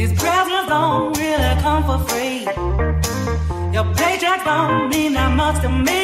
These presents don't really come for free. Your paycheck don't mean that much to me.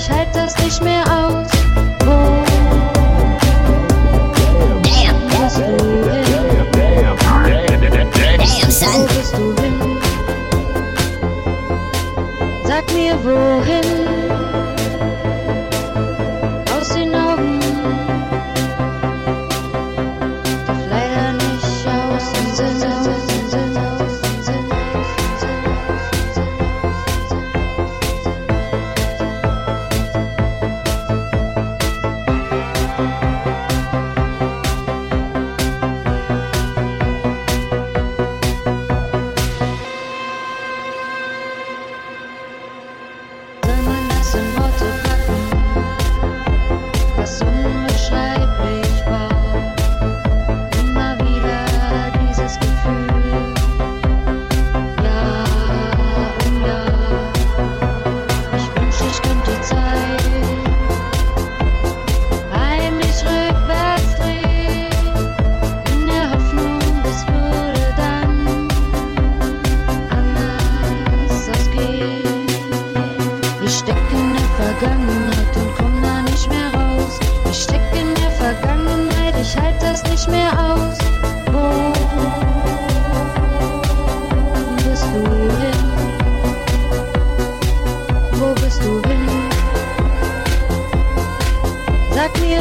ich halte das nicht mehr aus. Oh. Damn, das Damn, Damn, Damn, Damn, Damn, Damn, Damn,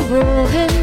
ruin